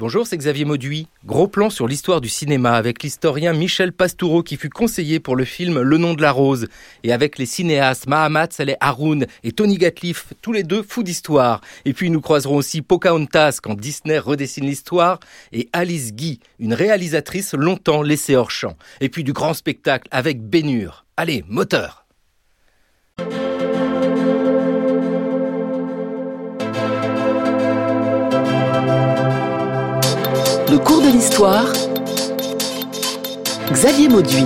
Bonjour, c'est Xavier Mauduit. Gros plan sur l'histoire du cinéma avec l'historien Michel Pastoureau qui fut conseiller pour le film Le nom de la rose et avec les cinéastes Mahamat Saleh Haroun et Tony Gatliff, tous les deux fous d'histoire. Et puis nous croiserons aussi Pocahontas quand Disney redessine l'histoire et Alice Guy, une réalisatrice longtemps laissée hors champ. Et puis du grand spectacle avec Bénure. Allez, moteur De l'histoire. Xavier Mauduit.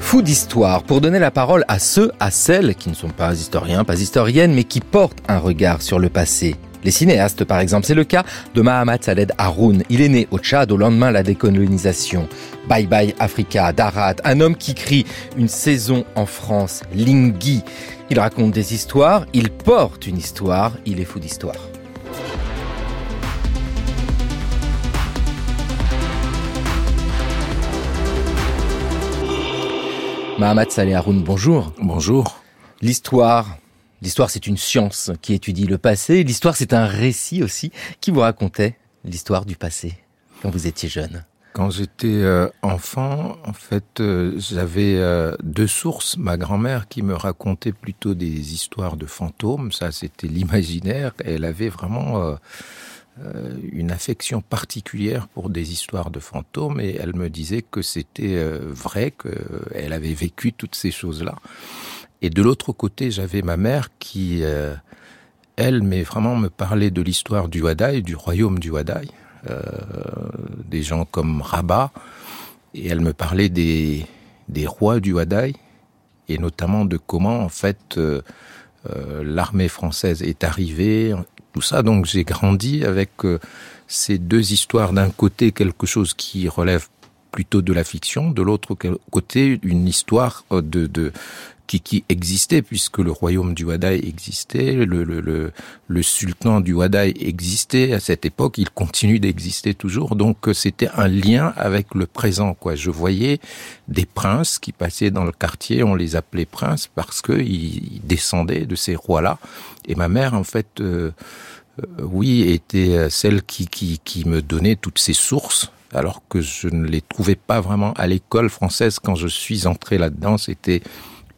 Fou d'histoire, pour donner la parole à ceux, à celles qui ne sont pas historiens, pas historiennes, mais qui portent un regard sur le passé. Les cinéastes, par exemple, c'est le cas de Mahamat Saled Haroun. Il est né au Tchad au lendemain de la décolonisation. Bye bye Africa, d'Arad, un homme qui crie une saison en France, Lingui. Il raconte des histoires, il porte une histoire, il est fou d'histoire. Mahamat Saleh Haroun, bonjour. Bonjour. L'histoire, l'histoire c'est une science qui étudie le passé. L'histoire c'est un récit aussi qui vous racontait l'histoire du passé quand vous étiez jeune. Quand j'étais euh, enfant, en fait, euh, j'avais euh, deux sources. Ma grand-mère qui me racontait plutôt des histoires de fantômes, ça c'était l'imaginaire. Elle avait vraiment une affection particulière pour des histoires de fantômes et elle me disait que c'était vrai, qu'elle avait vécu toutes ces choses-là. Et de l'autre côté, j'avais ma mère qui, elle, mais vraiment me parlait de l'histoire du Wadaï, du royaume du Wadaï. Euh, des gens comme Rabat, et elle me parlait des, des rois du Wadaï, et notamment de comment en fait euh, euh, l'armée française est arrivée, tout ça. Donc j'ai grandi avec ces deux histoires. D'un côté quelque chose qui relève plutôt de la fiction, de l'autre côté une histoire de, de qui, qui existait puisque le royaume du Wadaï existait, le, le, le, le sultan du Wadaï existait à cette époque, il continue d'exister toujours, donc euh, c'était un lien avec le présent. Quoi. Je voyais des princes qui passaient dans le quartier, on les appelait princes parce qu'ils descendaient de ces rois-là. Et ma mère, en fait, euh, euh, oui, était celle qui, qui, qui me donnait toutes ces sources alors que je ne les trouvais pas vraiment à l'école française quand je suis entré là-dedans. C'était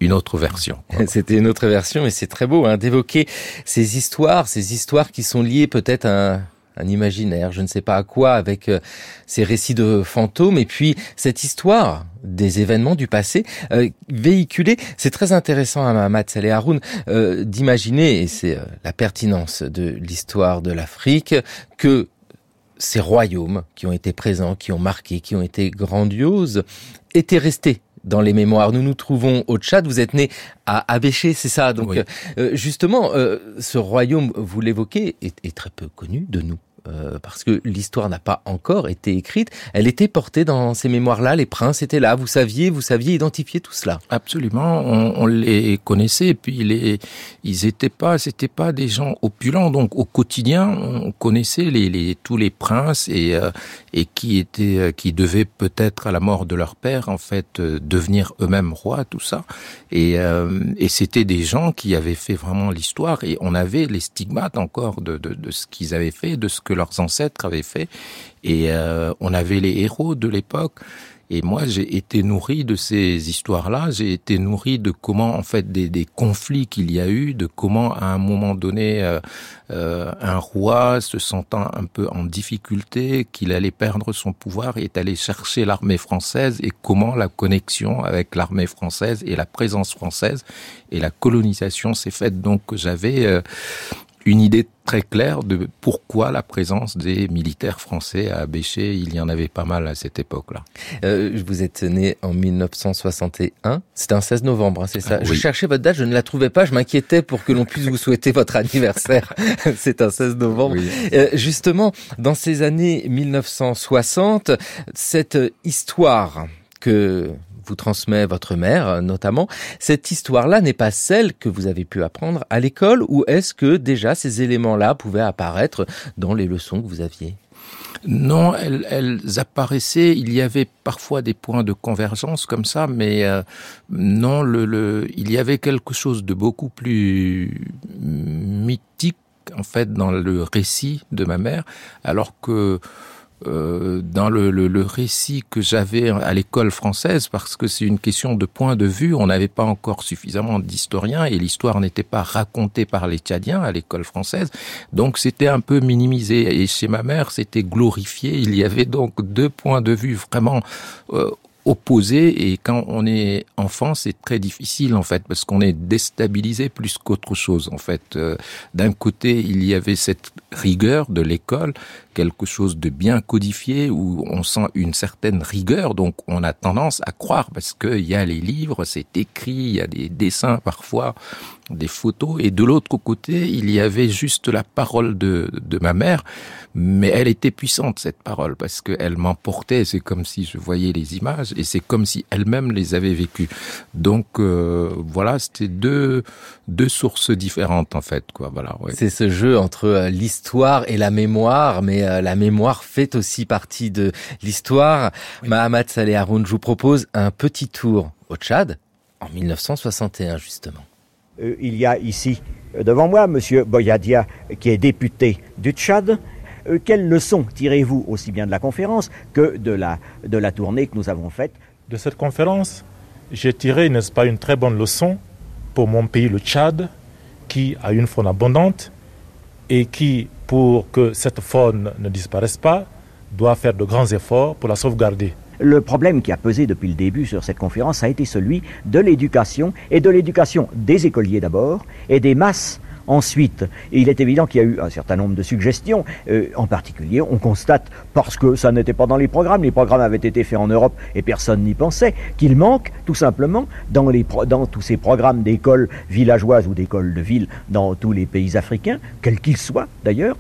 une autre version. C'était une autre version et c'est très beau hein, d'évoquer ces histoires, ces histoires qui sont liées peut-être à un, un, imaginaire, je ne sais pas à quoi, avec euh, ces récits de fantômes et puis cette histoire des événements du passé euh, véhiculés. C'est très intéressant à Mahamat Saleh Haroun euh, d'imaginer, et c'est euh, la pertinence de l'histoire de l'Afrique, que ces royaumes qui ont été présents, qui ont marqué, qui ont été grandioses, étaient restés dans les mémoires. Nous nous trouvons au Tchad. Vous êtes né à Abéché, c'est ça. Donc, euh, justement, euh, ce royaume, vous l'évoquez, est, est, très peu connu de nous. Euh, parce que l'histoire n'a pas encore été écrite. Elle était portée dans ces mémoires-là. Les princes étaient là. Vous saviez, vous saviez identifier tout cela. Absolument. On, les connaissait. Et puis ils étaient pas, c'était pas des gens opulents. Donc au quotidien, on connaissait tous les princes et euh, qui étaient, euh, qui devaient peut-être à la mort de leur père en fait devenir eux-mêmes rois, tout ça. Et c'était des gens qui avaient fait vraiment l'histoire. Et on avait les stigmates encore de ce qu'ils avaient fait, de ce que leurs ancêtres avaient fait. Et euh, on avait les héros de l'époque. Et moi, j'ai été nourri de ces histoires-là. J'ai été nourri de comment, en fait, des, des conflits qu'il y a eu, de comment, à un moment donné, euh, euh, un roi se sentant un peu en difficulté, qu'il allait perdre son pouvoir, est allé chercher l'armée française et comment la connexion avec l'armée française et la présence française et la colonisation s'est faite. Donc, j'avais euh, une idée très claire de pourquoi la présence des militaires français à Béché, il y en avait pas mal à cette époque-là. Euh, vous êtes né en 1961, c'était un 16 novembre, hein, c'est ça oui. Je cherchais votre date, je ne la trouvais pas, je m'inquiétais pour que l'on puisse vous souhaiter votre anniversaire. c'est un 16 novembre. Oui. Euh, justement, dans ces années 1960, cette histoire que vous transmet votre mère notamment. Cette histoire-là n'est pas celle que vous avez pu apprendre à l'école ou est-ce que déjà ces éléments-là pouvaient apparaître dans les leçons que vous aviez? Non, elles, apparaissaient. Il y avait parfois des points de convergence comme ça, mais euh, non, le, il y avait quelque chose de beaucoup plus mythique en fait dans le récit de ma mère, alors que euh, dans le, le, le, récit que j'avais à l'école française, parce que c'est une question de point de vue, on n'avait pas encore suffisamment d'historiens et l'histoire n'était pas racontée par les Tchadiens à l'école française, donc c'était un peu minimisé. Et chez ma mère, c'était glorifié. Il y avait donc deux points de vue vraiment euh, opposé et quand on est enfant, c'est très difficile en fait parce qu'on est déstabilisé plus qu'autre chose en fait. Euh, d'un côté, il y avait cette rigueur de l'école, quelque chose de bien codifié où on sent une certaine rigueur, donc on a tendance à croire parce qu'il y a les livres, c'est écrit, il y a des dessins parfois, des photos, et de l'autre côté, il y avait juste la parole de, de ma mère, mais elle était puissante cette parole parce qu'elle m'emportait, c'est comme si je voyais les images et c'est comme si elle-même les avait vécues. Donc euh, voilà, c'était deux deux sources différentes en fait quoi. Voilà. Ouais. C'est ce jeu entre euh, l'histoire et la mémoire, mais euh, la mémoire fait aussi partie de l'histoire. Oui. Mahamat Saleh Haroun, je vous propose un petit tour au Tchad en 1961 justement. Euh, il y a ici devant moi Monsieur Boyadia qui est député du Tchad. Euh, quelles leçons tirez-vous aussi bien de la conférence que de la, de la tournée que nous avons faite? De cette conférence, j'ai tiré, n'est-ce pas, une très bonne leçon pour mon pays, le Tchad, qui a une faune abondante et qui, pour que cette faune ne disparaisse pas, doit faire de grands efforts pour la sauvegarder. Le problème qui a pesé depuis le début sur cette conférence a été celui de l'éducation et de l'éducation des écoliers d'abord et des masses Ensuite, il est évident qu'il y a eu un certain nombre de suggestions. Euh, en particulier, on constate, parce que ça n'était pas dans les programmes, les programmes avaient été faits en Europe et personne n'y pensait, qu'il manque tout simplement dans, dans tous ces programmes d'écoles villageoises ou d'écoles de ville dans tous les pays africains, quels qu'ils soient d'ailleurs,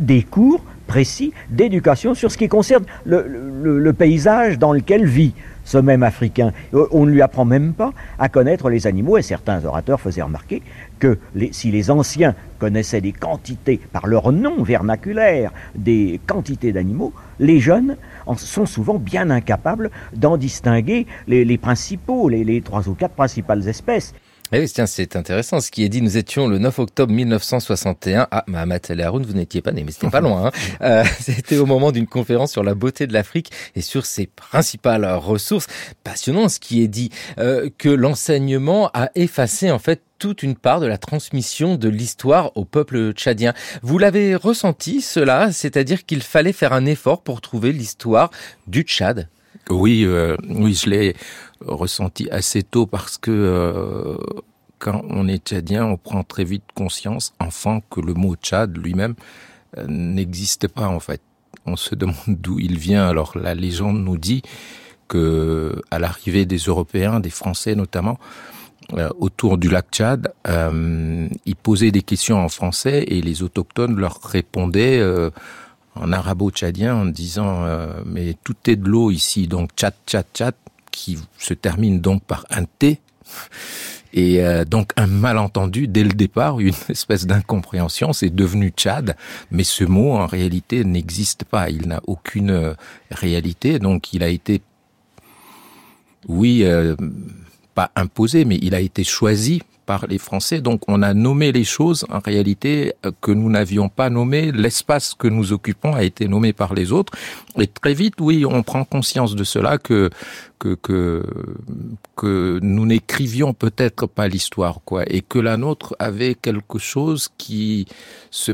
des cours précis d'éducation sur ce qui concerne le, le, le paysage dans lequel vit ce même Africain. On ne lui apprend même pas à connaître les animaux, et certains orateurs faisaient remarquer que les, si les anciens connaissaient des quantités, par leur nom vernaculaire, des quantités d'animaux, les jeunes en sont souvent bien incapables d'en distinguer les, les principaux, les, les trois ou quatre principales espèces. Eh oui, tiens, c'est intéressant ce qui est dit. Nous étions le 9 octobre 1961. Ah, Mahamat El Haroun, vous n'étiez pas né, mais c'était pas loin. Hein. Euh, c'était au moment d'une conférence sur la beauté de l'Afrique et sur ses principales ressources. Passionnant ce qui est dit, euh, que l'enseignement a effacé en fait toute une part de la transmission de l'histoire au peuple tchadien. Vous l'avez ressenti cela, c'est-à-dire qu'il fallait faire un effort pour trouver l'histoire du Tchad? Oui, euh, oui, je l'ai ressenti assez tôt parce que euh, quand on est tchadien, on prend très vite conscience, enfant, que le mot Tchad lui-même euh, n'existe pas en fait. On se demande d'où il vient. Alors la légende nous dit que à l'arrivée des Européens, des Français notamment, euh, autour du lac Tchad, ils posaient des questions en français et les autochtones leur répondaient en arabo-tchadien en disant mais tout est de l'eau ici, donc Tchad, Tchad, Tchad qui se termine donc par un T. Et euh, donc un malentendu dès le départ, une espèce d'incompréhension, c'est devenu Tchad, mais ce mot en réalité n'existe pas, il n'a aucune euh, réalité, donc il a été, oui, euh, pas imposé, mais il a été choisi par les Français. Donc on a nommé les choses en réalité que nous n'avions pas nommé. L'espace que nous occupons a été nommé par les autres. Et très vite, oui, on prend conscience de cela que que que, que nous n'écrivions peut-être pas l'histoire, quoi, et que la nôtre avait quelque chose qui se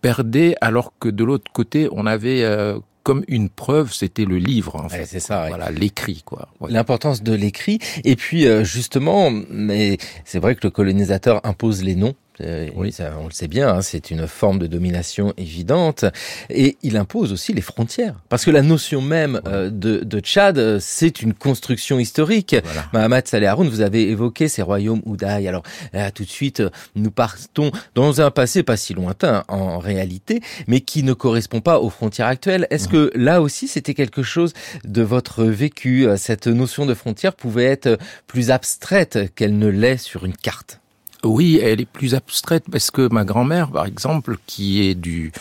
perdait alors que de l'autre côté on avait euh, comme une preuve, c'était le livre. En fait. Ouais, c'est ça. Ouais. Voilà, l'écrit, quoi. Ouais. L'importance de l'écrit. Et puis euh, justement, mais c'est vrai que le colonisateur impose les noms. Euh, oui, ça, on le sait bien, hein, c'est une forme de domination évidente. Et il impose aussi les frontières. Parce que la notion même euh, de, de, Tchad, c'est une construction historique. Voilà. Mahamat Saleh Haroun, vous avez évoqué ces royaumes Oudaï. Alors là, tout de suite, nous partons dans un passé pas si lointain en réalité, mais qui ne correspond pas aux frontières actuelles. Est-ce mmh. que là aussi, c'était quelque chose de votre vécu Cette notion de frontière pouvait être plus abstraite qu'elle ne l'est sur une carte? Oui, elle est plus abstraite parce que ma grand-mère, par exemple, qui est du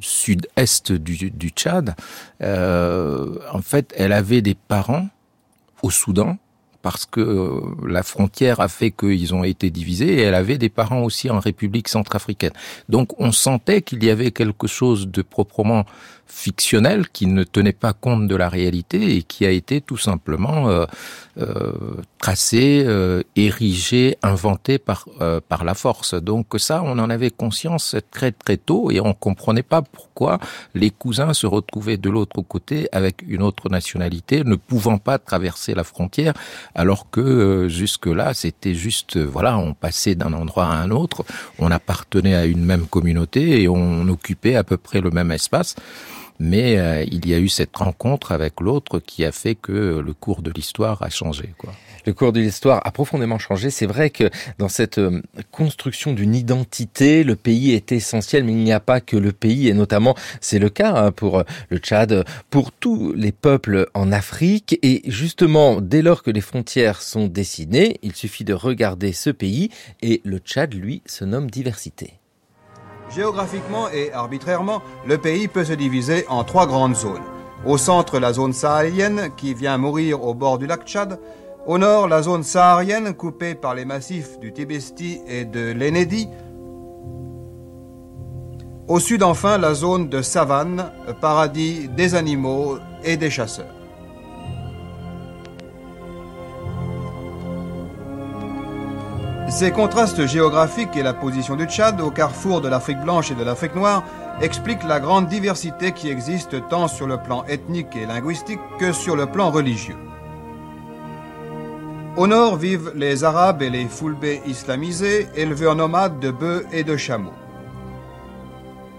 sud-est du, Tchad, euh, en fait, elle avait des parents au Soudan, parce que euh, la frontière a fait qu'ils ont été divisés et elle avait des parents aussi en République centrafricaine. Donc on sentait qu'il y avait quelque chose de proprement fictionnel qui ne tenait pas compte de la réalité et qui a été tout simplement euh, euh, tracé, euh, érigé, inventé par euh, par la force. Donc ça, on en avait conscience très très tôt et on comprenait pas pourquoi les cousins se retrouvaient de l'autre côté avec une autre nationalité, ne pouvant pas traverser la frontière, alors que euh, jusque là c'était juste voilà, on passait d'un endroit à un autre, on appartenait à une même communauté et on occupait à peu près le même espace mais euh, il y a eu cette rencontre avec l'autre qui a fait que le cours de l'histoire a changé. Quoi. Le cours de l'histoire a profondément changé. C'est vrai que dans cette euh, construction d'une identité, le pays est essentiel, mais il n'y a pas que le pays, et notamment c'est le cas hein, pour euh, le Tchad, pour tous les peuples en Afrique. Et justement, dès lors que les frontières sont dessinées, il suffit de regarder ce pays, et le Tchad, lui, se nomme diversité. Géographiquement et arbitrairement, le pays peut se diviser en trois grandes zones. Au centre, la zone sahélienne qui vient mourir au bord du lac Tchad. Au nord, la zone saharienne coupée par les massifs du Tibesti et de l'Enedi. Au sud, enfin, la zone de savane, paradis des animaux et des chasseurs. Ces contrastes géographiques et la position du Tchad au carrefour de l'Afrique blanche et de l'Afrique noire expliquent la grande diversité qui existe tant sur le plan ethnique et linguistique que sur le plan religieux. Au nord vivent les Arabes et les Foulbés islamisés, éleveurs nomades de bœufs et de chameaux.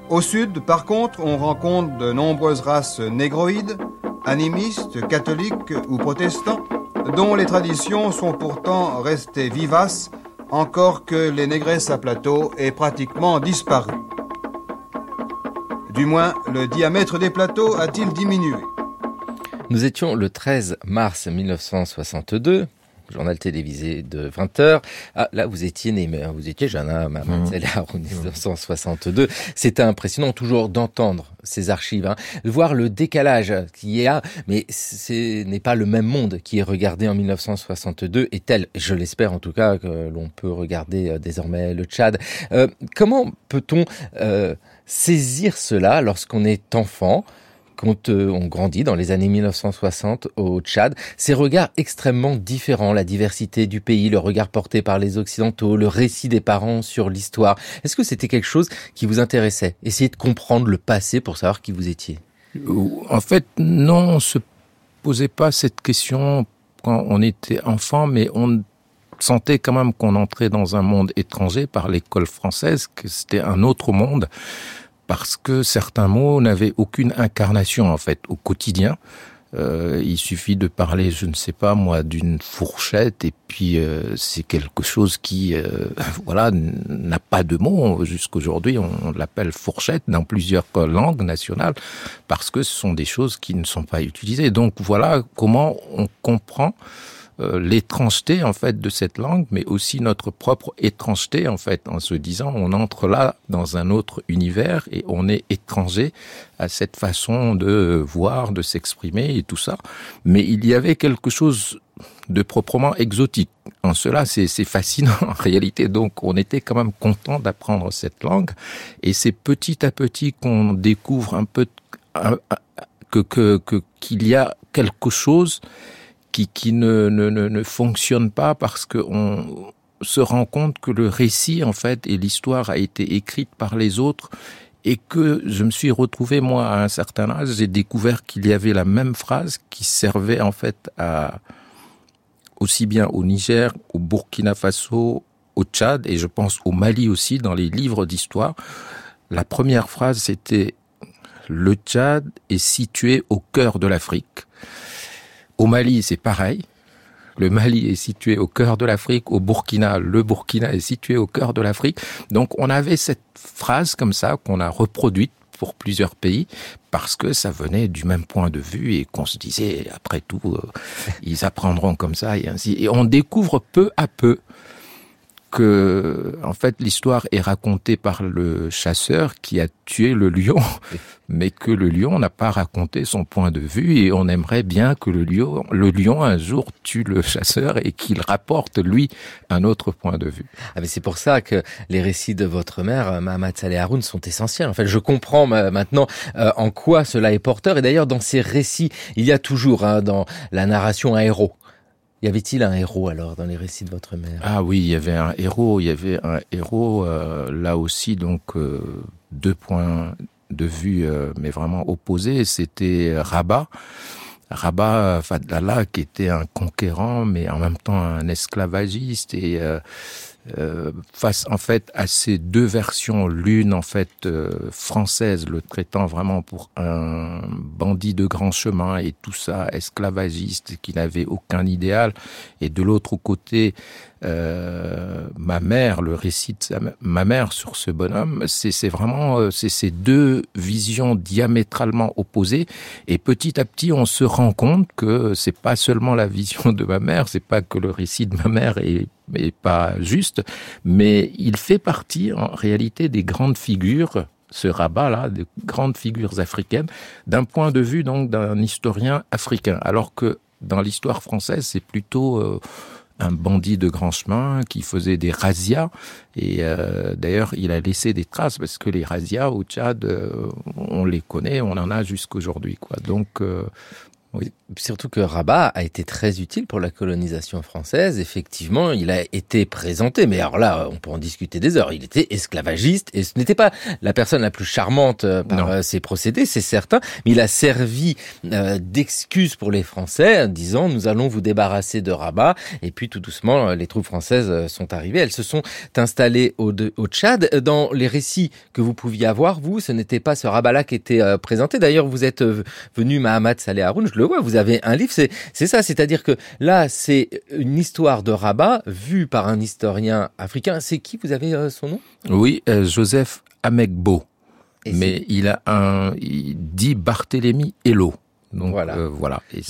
Au sud, par contre, on rencontre de nombreuses races négroïdes, animistes, catholiques ou protestants, dont les traditions sont pourtant restées vivaces encore que les négresses à plateau aient pratiquement disparu. Du moins, le diamètre des plateaux a-t-il diminué? Nous étions le 13 mars 1962 journal télévisé de 20 heures. Ah, là, vous étiez né, mais vous étiez jeune, hein, en 1962. C'est impressionnant toujours d'entendre ces archives, hein, de voir le décalage qu'il y a, mais ce n'est pas le même monde qui est regardé en 1962 et tel, je l'espère en tout cas, que l'on peut regarder euh, désormais le Tchad. Euh, comment peut-on euh, saisir cela lorsqu'on est enfant? Quand euh, on grandit dans les années 1960 au Tchad, ces regards extrêmement différents, la diversité du pays, le regard porté par les Occidentaux, le récit des parents sur l'histoire. Est-ce que c'était quelque chose qui vous intéressait? Essayer de comprendre le passé pour savoir qui vous étiez. En fait, non, on se posait pas cette question quand on était enfant, mais on sentait quand même qu'on entrait dans un monde étranger par l'école française, que c'était un autre monde parce que certains mots n'avaient aucune incarnation en fait au quotidien. Euh, il suffit de parler, je ne sais pas moi, d'une fourchette et puis euh, c'est quelque chose qui, euh, voilà, n'a pas de mots. Jusqu'aujourd'hui, on l'appelle fourchette dans plusieurs langues nationales parce que ce sont des choses qui ne sont pas utilisées. Donc voilà comment on comprend euh, l'étrangeté en fait de cette langue, mais aussi notre propre étrangeté en fait, en se disant on entre là dans un autre univers et on est étranger à cette façon de voir, de s'exprimer et tout ça. Mais il y avait quelque chose de proprement exotique. En cela, c'est fascinant en réalité. Donc, on était quand même content d'apprendre cette langue. Et c'est petit à petit qu'on découvre un peu que que qu'il y a quelque chose qui, qui ne, ne, ne, fonctionne pas parce qu'on se rend compte que le récit, en fait, et l'histoire a été écrite par les autres et que je me suis retrouvé, moi, à un certain âge, j'ai découvert qu'il y avait la même phrase qui servait, en fait, à, aussi bien au Niger, au Burkina Faso, au Tchad, et je pense au Mali aussi, dans les livres d'histoire. La première phrase, c'était le Tchad est situé au cœur de l'Afrique. Au Mali, c'est pareil. Le Mali est situé au cœur de l'Afrique. Au Burkina, le Burkina est situé au cœur de l'Afrique. Donc on avait cette phrase comme ça qu'on a reproduite pour plusieurs pays parce que ça venait du même point de vue et qu'on se disait après tout euh, ils apprendront comme ça et ainsi et on découvre peu à peu que, en fait, l'histoire est racontée par le chasseur qui a tué le lion, mais que le lion n'a pas raconté son point de vue et on aimerait bien que le lion, le lion un jour tue le chasseur et qu'il rapporte lui un autre point de vue. Ah mais c'est pour ça que les récits de votre mère, Mahamat Saleh Haroun, sont essentiels. En fait, je comprends maintenant euh, en quoi cela est porteur. Et d'ailleurs, dans ces récits, il y a toujours hein, dans la narration un héros. Y avait-il un héros alors dans les récits de votre mère? Ah oui, il y avait un héros. Il y avait un héros euh, là aussi donc euh, deux points de vue euh, mais vraiment opposés. C'était Rabat. Rabat Fadlallah qui était un conquérant mais en même temps un esclavagiste et euh, face en fait à ces deux versions, l'une en fait euh, française, le traitant vraiment pour un bandit de grand chemin et tout ça esclavagiste qui n'avait aucun idéal, et de l'autre côté euh, ma mère, le récit de ma mère sur ce bonhomme, c'est vraiment euh, ces deux visions diamétralement opposées. Et petit à petit, on se rend compte que c'est pas seulement la vision de ma mère, c'est pas que le récit de ma mère est, pas juste, mais il fait partie en réalité des grandes figures ce rabat-là, des grandes figures africaines, d'un point de vue donc d'un historien africain, alors que dans l'histoire française, c'est plutôt euh, un bandit de grand chemin qui faisait des razzias. Et euh, d'ailleurs, il a laissé des traces parce que les razzias au Tchad, euh, on les connaît, on en a jusqu'aujourd'hui. Quoi. Donc, euh, oui. Surtout que Rabat a été très utile pour la colonisation française. Effectivement, il a été présenté, mais alors là, on peut en discuter des heures. Il était esclavagiste et ce n'était pas la personne la plus charmante euh, par non. ses procédés, c'est certain, mais il a servi euh, d'excuse pour les Français en disant nous allons vous débarrasser de Rabat. Et puis tout doucement, les troupes françaises sont arrivées. Elles se sont installées au, de, au Tchad. Dans les récits que vous pouviez avoir, vous, ce n'était pas ce Rabat-là qui était euh, présenté. D'ailleurs, vous êtes venu Mahamat Saleh Haroun, je le vous avez un livre, c'est ça, c'est-à-dire que là, c'est une histoire de Rabat vue par un historien africain. C'est qui Vous avez euh, son nom? Oui, euh, Joseph Amegbo. Mais il a un, il dit Barthélemy Hello. Donc voilà. Euh, voilà. Et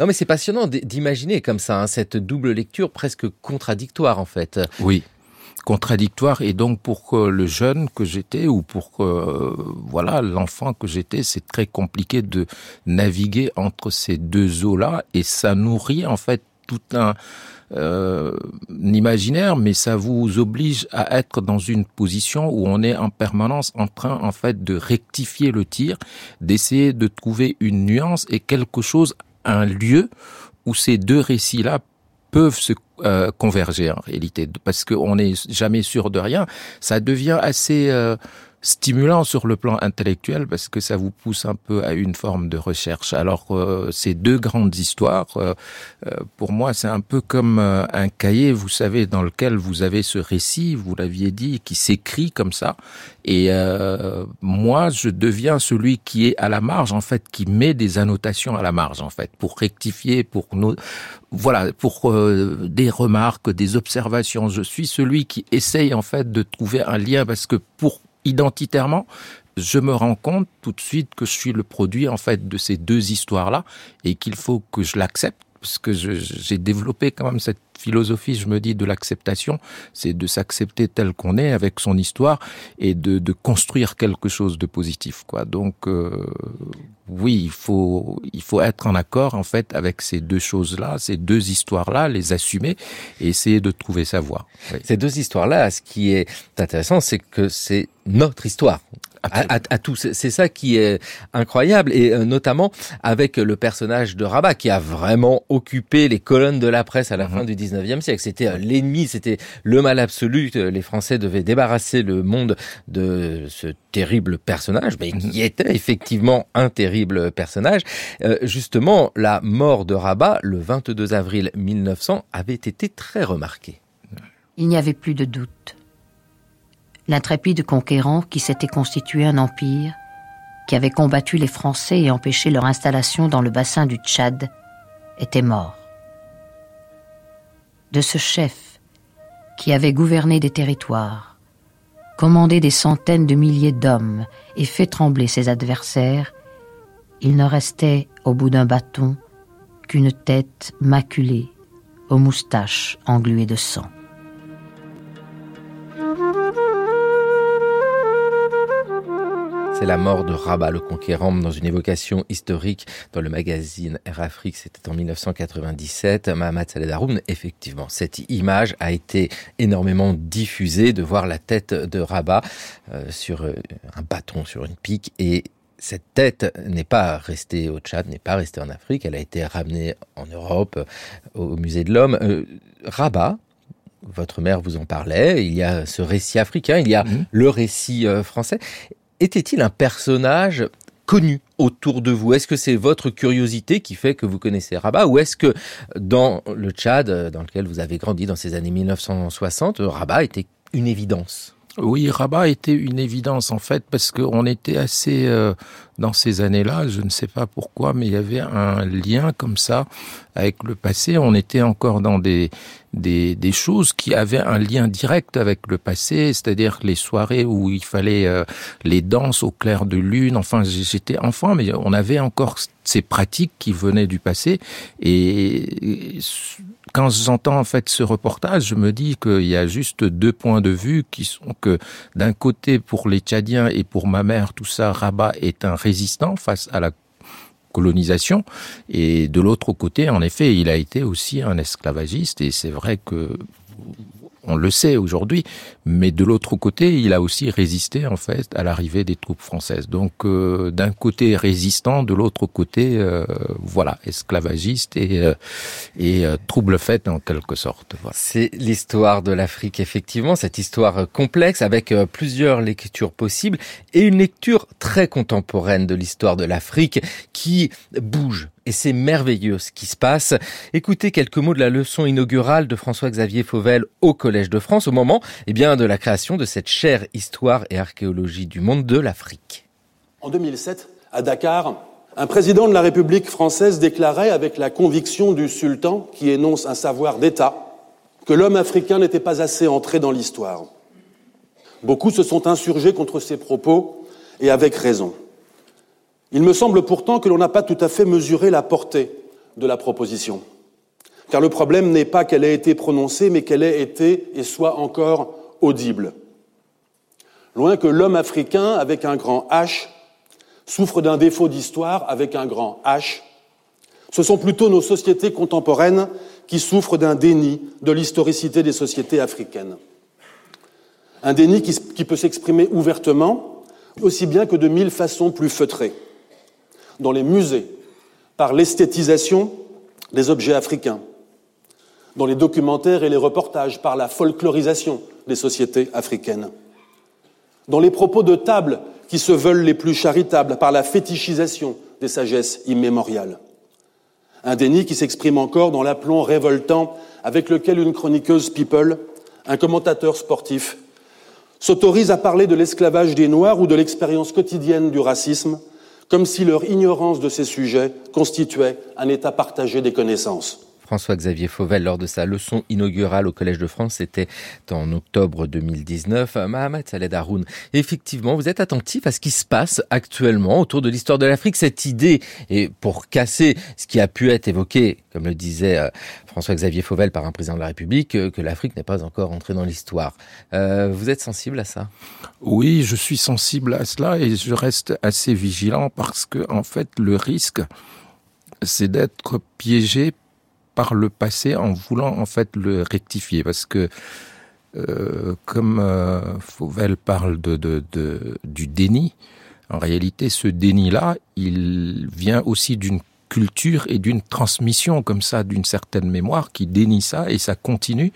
non mais c'est passionnant d'imaginer comme ça hein, cette double lecture presque contradictoire en fait. Oui contradictoire et donc pour le jeune que j'étais ou pour que, voilà l'enfant que j'étais, c'est très compliqué de naviguer entre ces deux eaux-là et ça nourrit en fait tout un euh, imaginaire, mais ça vous oblige à être dans une position où on est en permanence en train en fait de rectifier le tir, d'essayer de trouver une nuance et quelque chose, un lieu où ces deux récits-là peuvent se euh, converger en réalité, parce qu'on n'est jamais sûr de rien. Ça devient assez euh, stimulant sur le plan intellectuel parce que ça vous pousse un peu à une forme de recherche. Alors euh, ces deux grandes histoires, euh, euh, pour moi, c'est un peu comme euh, un cahier, vous savez, dans lequel vous avez ce récit, vous l'aviez dit, qui s'écrit comme ça. Et euh, moi, je deviens celui qui est à la marge, en fait, qui met des annotations à la marge, en fait, pour rectifier, pour nos, voilà, pour euh, des remarques, des observations. Je suis celui qui essaye, en fait, de trouver un lien parce que pour identitairement, je me rends compte tout de suite que je suis le produit en fait de ces deux histoires-là et qu'il faut que je l'accepte parce que j'ai développé quand même cette philosophie, je me dis, de l'acceptation, c'est de s'accepter tel qu'on est avec son histoire et de, de, construire quelque chose de positif. Quoi. Donc, euh, oui, il faut, il faut être en accord en fait avec ces deux choses-là, ces deux histoires-là, les assumer et essayer de trouver sa voie. Oui. Ces deux histoires-là, ce qui est intéressant, c'est que c'est notre histoire à, à, à, tous. C'est ça qui est incroyable, et euh, notamment avec le personnage de Rabat, qui a vraiment occupé les colonnes de la presse à la -hmm. fin du 19e siècle. C'était euh, l'ennemi, c'était le mal absolu. Les Français devaient débarrasser le monde de ce terrible personnage, mais qui était effectivement un terrible personnage. Euh, justement, la mort de Rabat, le 22 avril 1900, avait été très remarquée. Il n'y avait plus de doute l'intrépide conquérant qui s'était constitué un empire, qui avait combattu les Français et empêché leur installation dans le bassin du Tchad, était mort. De ce chef, qui avait gouverné des territoires, commandé des centaines de milliers d'hommes et fait trembler ses adversaires, il ne restait au bout d'un bâton qu'une tête maculée, aux moustaches engluées de sang. C'est la mort de Rabat le conquérant dans une évocation historique dans le magazine Air Afrique, c'était en 1997. Mahamat Saleh Haroun, effectivement, cette image a été énormément diffusée de voir la tête de Rabat euh, sur euh, un bâton, sur une pique et cette tête n'est pas restée au Tchad, n'est pas restée en Afrique, elle a été ramenée en Europe, au musée de l'homme. Euh, Rabat, votre mère vous en parlait, il y a ce récit africain, il y a mmh. le récit français était-il un personnage connu autour de vous? Est-ce que c'est votre curiosité qui fait que vous connaissez Rabat ou est-ce que dans le Tchad, dans lequel vous avez grandi dans ces années 1960, Rabat était une évidence? Oui, Rabat était une évidence en fait parce qu'on était assez euh, dans ces années-là, je ne sais pas pourquoi, mais il y avait un lien comme ça avec le passé. On était encore dans des des, des choses qui avaient un lien direct avec le passé, c'est-à-dire les soirées où il fallait euh, les danses au clair de lune. Enfin, j'étais enfant, mais on avait encore ces pratiques qui venaient du passé et quand j'entends en fait ce reportage, je me dis qu'il y a juste deux points de vue qui sont que d'un côté pour les Tchadiens et pour ma mère, tout ça, Rabat est un résistant face à la colonisation. Et de l'autre côté, en effet, il a été aussi un esclavagiste. Et c'est vrai que on le sait aujourd'hui, mais de l'autre côté, il a aussi résisté en fait à l'arrivée des troupes françaises. Donc euh, d'un côté résistant, de l'autre côté, euh, voilà, esclavagiste et, euh, et trouble fait en quelque sorte. C'est l'histoire de l'Afrique, effectivement, cette histoire complexe avec plusieurs lectures possibles et une lecture très contemporaine de l'histoire de l'Afrique qui bouge et c'est merveilleux ce qui se passe. Écoutez quelques mots de la leçon inaugurale de François-Xavier Fauvel au Collège de France au moment eh bien, de la création de cette chère histoire et archéologie du monde de l'Afrique. En 2007, à Dakar, un président de la République française déclarait avec la conviction du sultan qui énonce un savoir d'État que l'homme africain n'était pas assez entré dans l'histoire. Beaucoup se sont insurgés contre ces propos et avec raison. Il me semble pourtant que l'on n'a pas tout à fait mesuré la portée de la proposition. Car le problème n'est pas qu'elle ait été prononcée, mais qu'elle ait été et soit encore audible. Loin que l'homme africain avec un grand H souffre d'un défaut d'histoire avec un grand H, ce sont plutôt nos sociétés contemporaines qui souffrent d'un déni de l'historicité des sociétés africaines. Un déni qui, peut s'exprimer ouvertement, aussi bien que de mille façons plus feutrées dans les musées par l'esthétisation des objets africains, dans les documentaires et les reportages par la folklorisation des sociétés africaines, dans les propos de table qui se veulent les plus charitables par la fétichisation des sagesses immémoriales. Un déni qui s'exprime encore dans l'aplomb révoltant avec lequel une chroniqueuse People, un commentateur sportif, s'autorise à parler de l'esclavage des Noirs ou de l'expérience quotidienne du racisme comme si leur ignorance de ces sujets constituait un état partagé des connaissances. François-Xavier Fauvel, lors de sa leçon inaugurale au Collège de France, c'était en octobre 2019. Mohamed Saleh Haroun, effectivement, vous êtes attentif à ce qui se passe actuellement autour de l'histoire de l'Afrique. Cette idée, et pour casser ce qui a pu être évoqué, comme le disait euh, François-Xavier Fauvel par un président de la République, euh, que l'Afrique n'est pas encore entrée dans l'histoire. Euh, vous êtes sensible à ça? Oui, je suis sensible à cela et je reste assez vigilant parce que, en fait, le risque, c'est d'être piégé par le passé en voulant en fait le rectifier parce que euh, comme euh, Fauvel parle de, de, de, du déni, en réalité ce déni-là, il vient aussi d'une culture et d'une transmission comme ça, d'une certaine mémoire qui dénie ça et ça continue.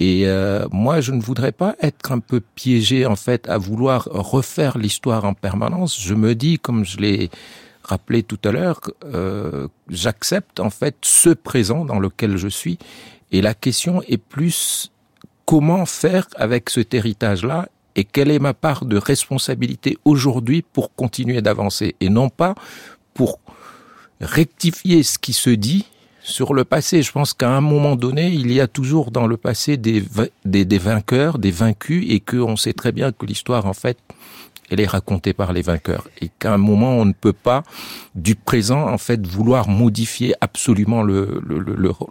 Et euh, moi, je ne voudrais pas être un peu piégé en fait à vouloir refaire l'histoire en permanence. Je me dis, comme je l'ai rappelé tout à l'heure, euh, j'accepte en fait ce présent dans lequel je suis. Et la question est plus comment faire avec cet héritage-là et quelle est ma part de responsabilité aujourd'hui pour continuer d'avancer et non pas pour rectifier ce qui se dit sur le passé. Je pense qu'à un moment donné, il y a toujours dans le passé des, des, des vainqueurs, des vaincus, et qu'on sait très bien que l'histoire, en fait, elle est racontée par les vainqueurs et qu'à un moment on ne peut pas du présent en fait vouloir modifier absolument le, le,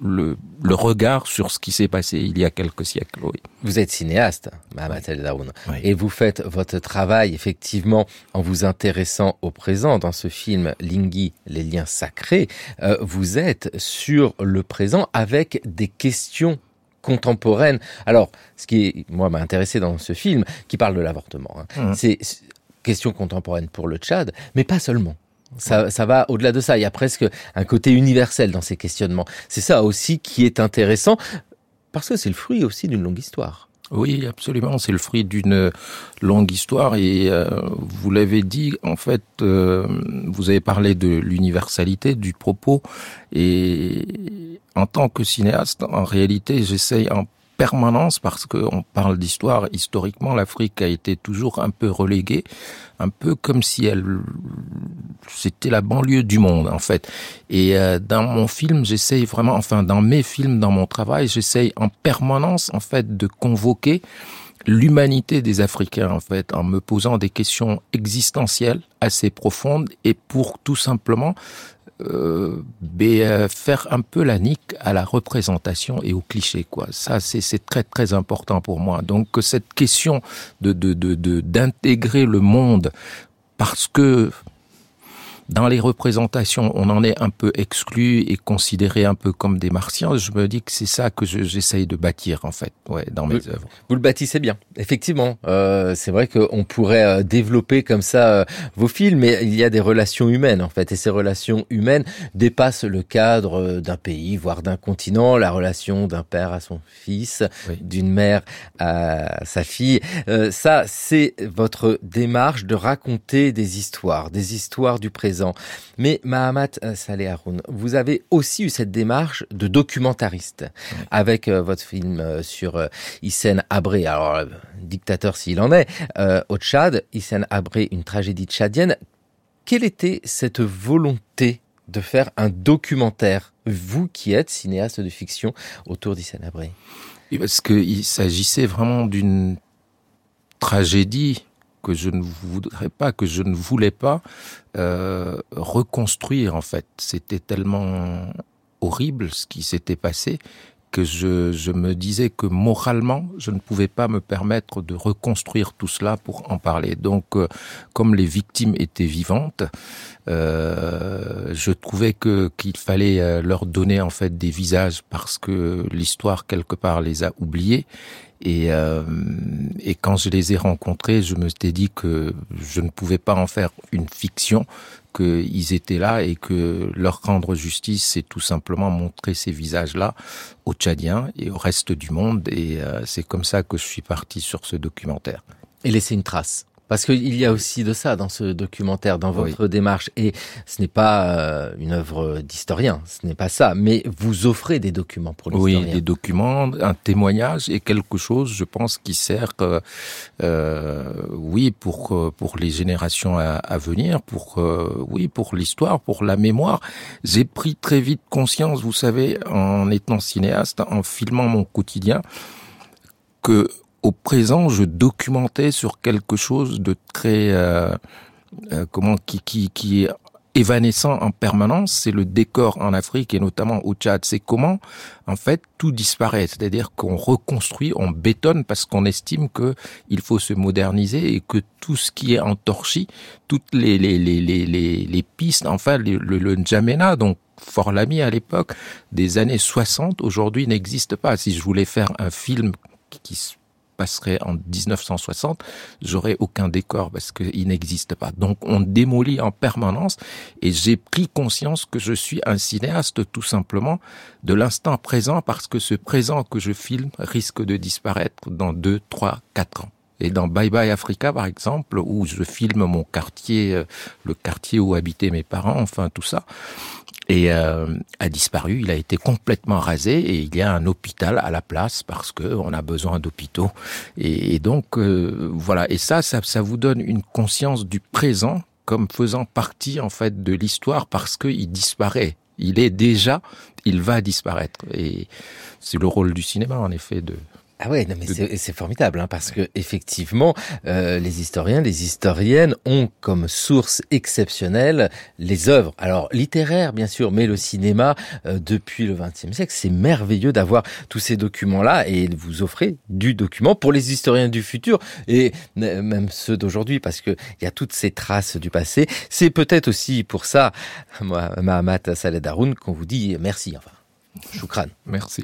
le, le regard sur ce qui s'est passé il y a quelques siècles. Oui. Vous êtes cinéaste, Mohamed El Daoun, et vous faites votre travail effectivement en vous intéressant au présent. Dans ce film Lingui, les liens sacrés, euh, vous êtes sur le présent avec des questions contemporaines. Alors, ce qui moi m'a intéressé dans ce film, qui parle de l'avortement, hein, mmh. c'est question contemporaine pour le Tchad, mais pas seulement. Ça, ça va au-delà de ça. Il y a presque un côté universel dans ces questionnements. C'est ça aussi qui est intéressant, parce que c'est le fruit aussi d'une longue histoire. Oui, absolument. C'est le fruit d'une longue histoire et euh, vous l'avez dit, en fait, euh, vous avez parlé de l'universalité du propos et en tant que cinéaste, en réalité, j'essaye en permanence parce qu'on parle d'histoire. Historiquement, l'Afrique a été toujours un peu reléguée, un peu comme si elle c'était la banlieue du monde en fait. Et euh, dans mon film, j'essaye vraiment, enfin dans mes films, dans mon travail, j'essaye en permanence en fait de convoquer l'humanité des Africains en fait en me posant des questions existentielles assez profondes et pour tout simplement euh, euh, faire un peu la nique à la représentation et au cliché quoi. Ça c'est très très important pour moi. Donc cette question de d'intégrer de, de, le monde parce que dans les représentations, on en est un peu exclu et considéré un peu comme des martiens. Je me dis que c'est ça que j'essaye de bâtir en fait, ouais, dans mes œuvres. Vous le bâtissez bien, effectivement. Euh, c'est vrai qu'on pourrait euh, développer comme ça euh, vos films, mais il y a des relations humaines en fait, et ces relations humaines dépassent le cadre euh, d'un pays, voire d'un continent. La relation d'un père à son fils, d'une mère à sa fille, ça, c'est votre démarche de raconter des histoires, des histoires du présent mais Mahamat euh, Saleh Haroun, vous avez aussi eu cette démarche de documentariste avec euh, votre film euh, sur Hissène Abré, alors dictateur s'il en est, au Tchad, Hissène Abré, une tragédie tchadienne. Quelle était cette volonté de faire un documentaire, vous qui êtes cinéaste de fiction, autour d'Hissène Abré Parce qu'il s'agissait vraiment d'une tragédie que je ne voudrais pas, que je ne voulais pas euh, reconstruire en fait. C'était tellement horrible ce qui s'était passé que je, je, me disais que moralement, je ne pouvais pas me permettre de reconstruire tout cela pour en parler. Donc, euh, comme les victimes étaient vivantes, je trouvais que qu'il fallait euh, leur donner en fait des visages parce que l'histoire quelque part les a oubliés et, euh, et quand je les ai rencontrés, je me suis dit que je ne pouvais pas en faire une fiction, qu'ils étaient là et que leur rendre justice, c'est tout simplement montrer ces visages-là aux Tchadiens et au reste du monde. Et euh, c'est comme ça que je suis parti sur ce documentaire. Et laisser une trace. Parce qu'il y a aussi de ça dans ce documentaire, dans votre démarche. Et ce n'est pas euh, une œuvre d'historien, ce n'est pas ça. Mais vous offrez des documents pour l'historien. Oui, des documents, un témoignage et quelque chose, je pense, qui sert, euh, euh oui, pour euh, pour les générations à, à venir, pour oui, pour l'histoire, pour la mémoire. J'ai pris très vite conscience, vous savez, en étant cinéaste, en filmant mon quotidien, que au présent, je documentais sur quelque chose de très euh, euh, comment qui, qui qui est évanescent en permanence, c'est le décor en Afrique et notamment au Tchad. C'est comment, en fait, tout disparaît. C'est-à-dire qu'on reconstruit, on bétonne parce qu'on estime que il faut se moderniser et que tout ce qui est entorchi, toutes les les les les les, pistes, enfin le, le N'Djamena, donc Fort Lamy à l'époque des années 60, aujourd'hui n'existe pas. Si je voulais faire un film qui passerait en 1960, j'aurais aucun décor parce qu'il n'existe pas. Donc on démolit en permanence et j'ai pris conscience que je suis un cinéaste tout simplement de l'instant présent parce que ce présent que je filme risque de disparaître dans deux, trois, quatre ans. Et dans Bye Bye Africa, par exemple, où je filme mon quartier, euh, le quartier où habitaient mes parents, enfin tout ça, et euh, a disparu. Il a été complètement rasé et il y a un hôpital à la place parce que on a besoin d'hôpitaux. Et, donc euh, voilà. Et ça, ça, ça vous donne une conscience du présent comme faisant partie en fait de l'histoire parce qu'il disparaît. Il est déjà, il va disparaître. Et c'est le rôle du cinéma en effet de Ah ouais, non mais c'est formidable hein, parce que effectivement, euh, les historiens, les historiennes ont comme source exceptionnelle les œuvres. Alors littéraires bien sûr, mais le cinéma euh, depuis le XXe siècle, c'est merveilleux d'avoir tous ces documents-là et vous offrez du document pour les historiens du futur et même ceux d'aujourd'hui parce que il y a toutes ces traces du passé. C'est peut-être aussi pour ça, moi, Mahamat Saleh Daroun, qu'on vous dit merci. Enfin, choukran. Merci.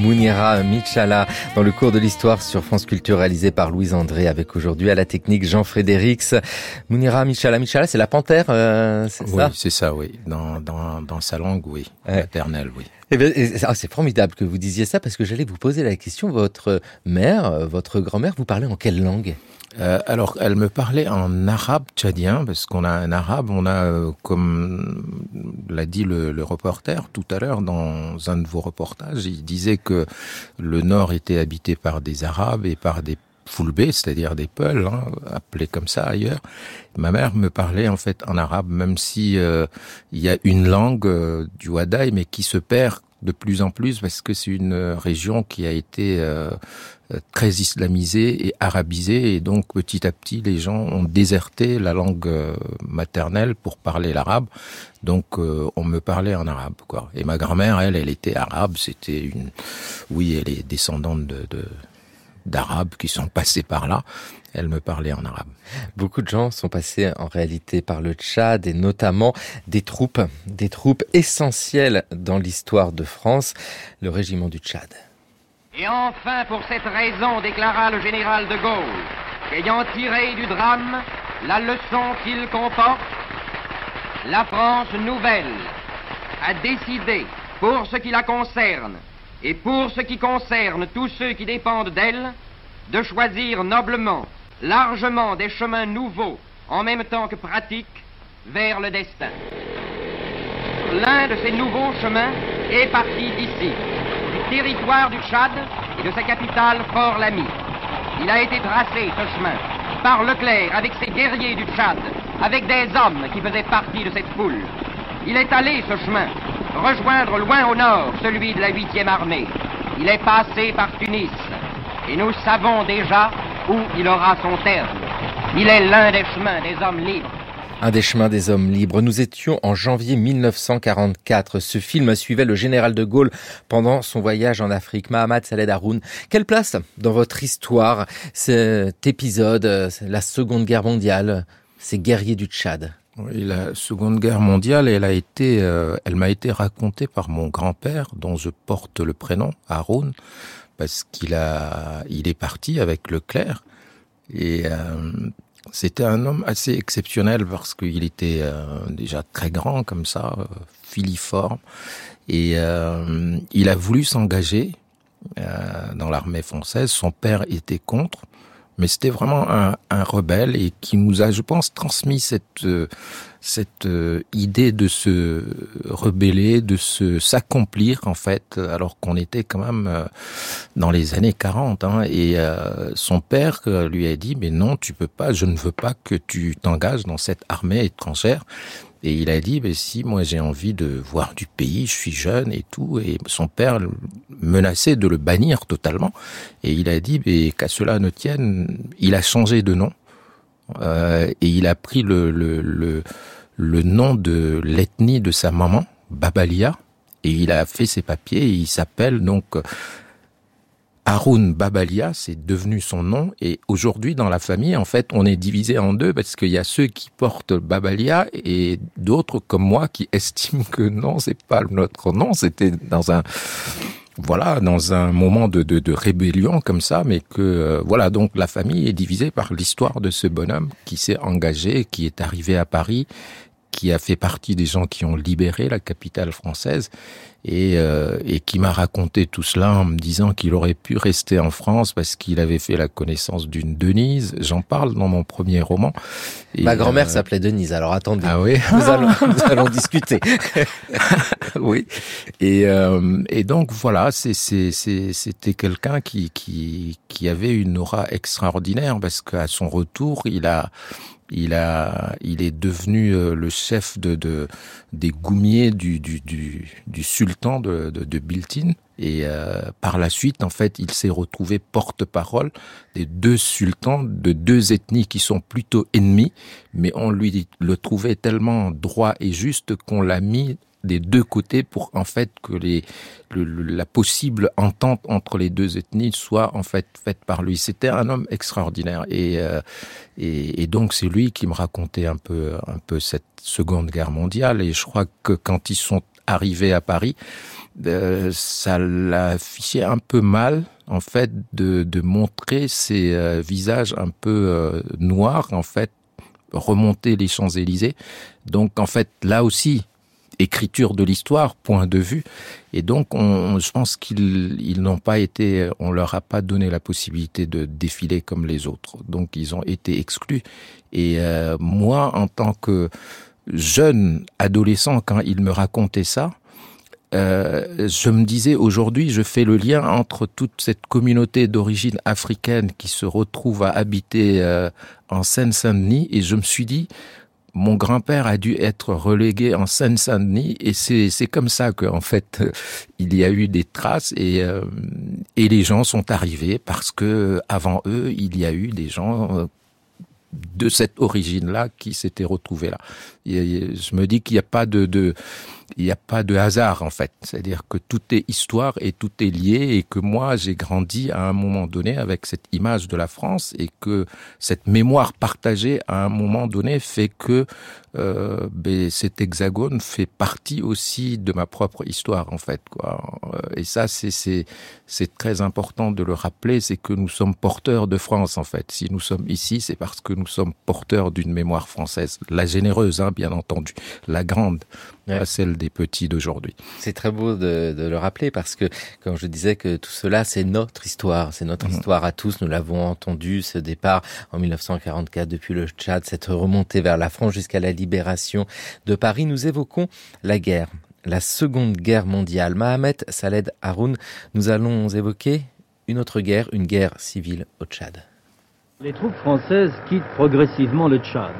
Mounira Michala, dans le cours de l'histoire sur France Culture réalisé par Louise André, avec aujourd'hui à la technique Jean Frédérix. Mounira Michala, Michala, c'est la panthère, euh, c'est ça Oui, c'est ça, oui. Dans, dans, dans sa langue, oui. Maternelle, oui. Eh ah, c'est formidable que vous disiez ça parce que j'allais vous poser la question. Votre mère, euh, votre grand-mère, vous parlait en quelle langue? Euh, alors, elle me parlait en arabe tchadien, parce qu'on a un arabe, on a, euh, comme l'a dit le, le, reporter tout à l'heure dans un de vos reportages, il disait que le nord était habité par des arabes et par des Foulbé, c'est-à-dire des Peuls, hein, appelés comme ça ailleurs. Ma mère me parlait en fait en arabe, même si euh, il y a une langue du Wadaï, mais qui se perd de plus en plus parce que c'est une région qui a été euh, très islamisée et arabisée et donc petit à petit les gens ont déserté la langue euh, maternelle pour parler l'arabe. Donc euh, on me parlait en arabe quoi. Et ma grand-mère elle elle était arabe, c'était une oui, elle est descendante de, de d'arabes qui sont passés par là, elle me parlait en arabe. Beaucoup de gens sont passés en réalité par le Tchad et notamment des troupes, des troupes essentielles dans l'histoire de France, le régiment du Tchad. Et enfin, pour cette raison, déclara le général de Gaulle, qu'ayant tiré du drame la leçon qu'il comporte, la France nouvelle a décidé, pour ce qui la concerne, et pour ce qui concerne tous ceux qui dépendent d'elle, de choisir noblement largement des chemins nouveaux en même temps que pratiques vers le destin. L'un de ces nouveaux chemins est parti d'ici, du territoire du Tchad et de sa capitale Fort-Lamy. Il a été tracé, ce chemin, par Leclerc avec ses guerriers du Tchad, avec des hommes qui faisaient partie de cette foule. Il est allé, ce chemin, rejoindre loin au nord celui de la 8e armée. Il est passé par Tunis, et nous savons déjà où il aura son terme. Il est l'un des chemins des hommes libres. Un des chemins des hommes libres. Nous étions en janvier 1944. Ce film suivait le général de Gaulle pendant son voyage en Afrique. Mahamat Saleh Haroun. Quelle place dans votre histoire cet épisode, la Seconde Guerre mondiale, ces guerriers du Tchad? Oui, la Seconde Guerre mondiale, elle a été, euh, elle m'a été racontée par mon grand-père, dont je porte le prénom, Haroun, parce qu'il a, il est parti avec Leclerc. Et euh, c'était un homme assez exceptionnel parce qu'il était euh, déjà très grand comme ça, euh, filiforme. Et il a voulu s'engager dans l'armée française. Son père était contre, mais c'était vraiment un, rebelle et qui nous a, je pense, transmis cette euh, euh, idée de se rebeller, de se s'accomplir en fait, alors qu'on était quand même euh, dans les années 40. Hein, et son père lui a dit mais non, tu peux pas, je ne veux pas que tu t'engages dans cette armée étrangère. Et il a dit, ben si moi j'ai envie de voir du pays, je suis jeune et tout, et son père menaçait de le bannir totalement. Et il a dit, ben, qu'à cela ne tienne, il a changé de nom euh, et il a pris le, le, le, le nom de l'ethnie de sa maman, Babalia, et il a fait ses papiers. Et il s'appelle donc Haroun Babalia, c'est devenu son nom. Et aujourd'hui, dans la famille, en fait, on est divisé en deux parce qu'il y a ceux qui portent Babalia et d'autres comme moi qui estiment que non, c'est pas notre nom. C'était dans un, voilà, dans un moment de, de, de rébellion comme ça, mais que euh, voilà, donc la famille est divisée par l'histoire de ce bonhomme qui s'est engagé, qui est arrivé à Paris qui a fait partie des gens qui ont libéré la capitale française et, euh, et qui m'a raconté tout cela en me disant qu'il aurait pu rester en France parce qu'il avait fait la connaissance d'une Denise. J'en parle dans mon premier roman. Et Ma grand-mère euh... s'appelait Denise, alors attendez. Ah oui Nous allons, nous allons discuter. oui. Et, euh, et donc voilà, c'était quelqu'un qui, qui, qui avait une aura extraordinaire parce qu'à son retour, il a il a, il est devenu euh, le chef de, de des goumiers du, du, du, du sultan de, de, de Biltin. Et euh, par la suite, en fait, il s'est retrouvé porte-parole des deux sultans de deux ethnies qui sont plutôt ennemis, mais on lui le trouvait tellement droit et juste qu'on l'a mis des deux côtés pour en fait que les le, la possible entente entre les deux ethnies soit en fait faite par lui. C'était un homme extraordinaire et, euh, et, et donc c'est lui qui me racontait un peu un peu cette Seconde Guerre mondiale et je crois que quand ils sont arrivés à Paris, euh, ça l'affichait un peu mal en fait de, de montrer ses euh, visages un peu euh, noirs en fait remonter les Champs-Élysées. Donc en fait là aussi écriture de l'histoire, point de vue. Et donc, on, je pense qu'ils ils n'ont pas été, on leur a pas donné la possibilité de défiler comme les autres. Donc, ils ont été exclus. Et euh, moi, en tant que jeune adolescent, quand il me racontait ça, euh, je me disais aujourd'hui, je fais le lien entre toute cette communauté d'origine africaine qui se retrouve à habiter euh, en Seine-Saint-Denis, et je me suis dit, mon grand-père a dû être relégué en Seine-Saint-Denis et c'est comme ça que en fait il y a eu des traces et euh, et les gens sont arrivés parce que avant eux il y a eu des gens euh, de cette origine-là qui s'étaient retrouvés là. Je me dis qu'il n'y a pas de, de il n'y a pas de hasard en fait. C'est-à-dire que tout est histoire et tout est lié et que moi j'ai grandi à un moment donné avec cette image de la France et que cette mémoire partagée à un moment donné fait que euh, ben, cet hexagone fait partie aussi de ma propre histoire en fait quoi. Euh, et ça c'est c'est c'est très important de le rappeler, c'est que nous sommes porteurs de France en fait. Si nous sommes ici, c'est parce que nous sommes porteurs d'une mémoire française, la généreuse hein, bien entendu, la grande ouais. pas celle des petits d'aujourd'hui. C'est très beau de, de, le rappeler parce que, comme je disais, que tout cela, c'est notre histoire, c'est notre mmh. histoire à tous. Nous l'avons entendu, ce départ en 1944 depuis le Tchad, cette remontée vers la France jusqu'à la libération de Paris. Nous évoquons la guerre, la Seconde Guerre mondiale. Mahamet Saled Haroun, nous allons évoquer une autre guerre, une guerre civile au Tchad. Les troupes françaises quittent progressivement le Tchad.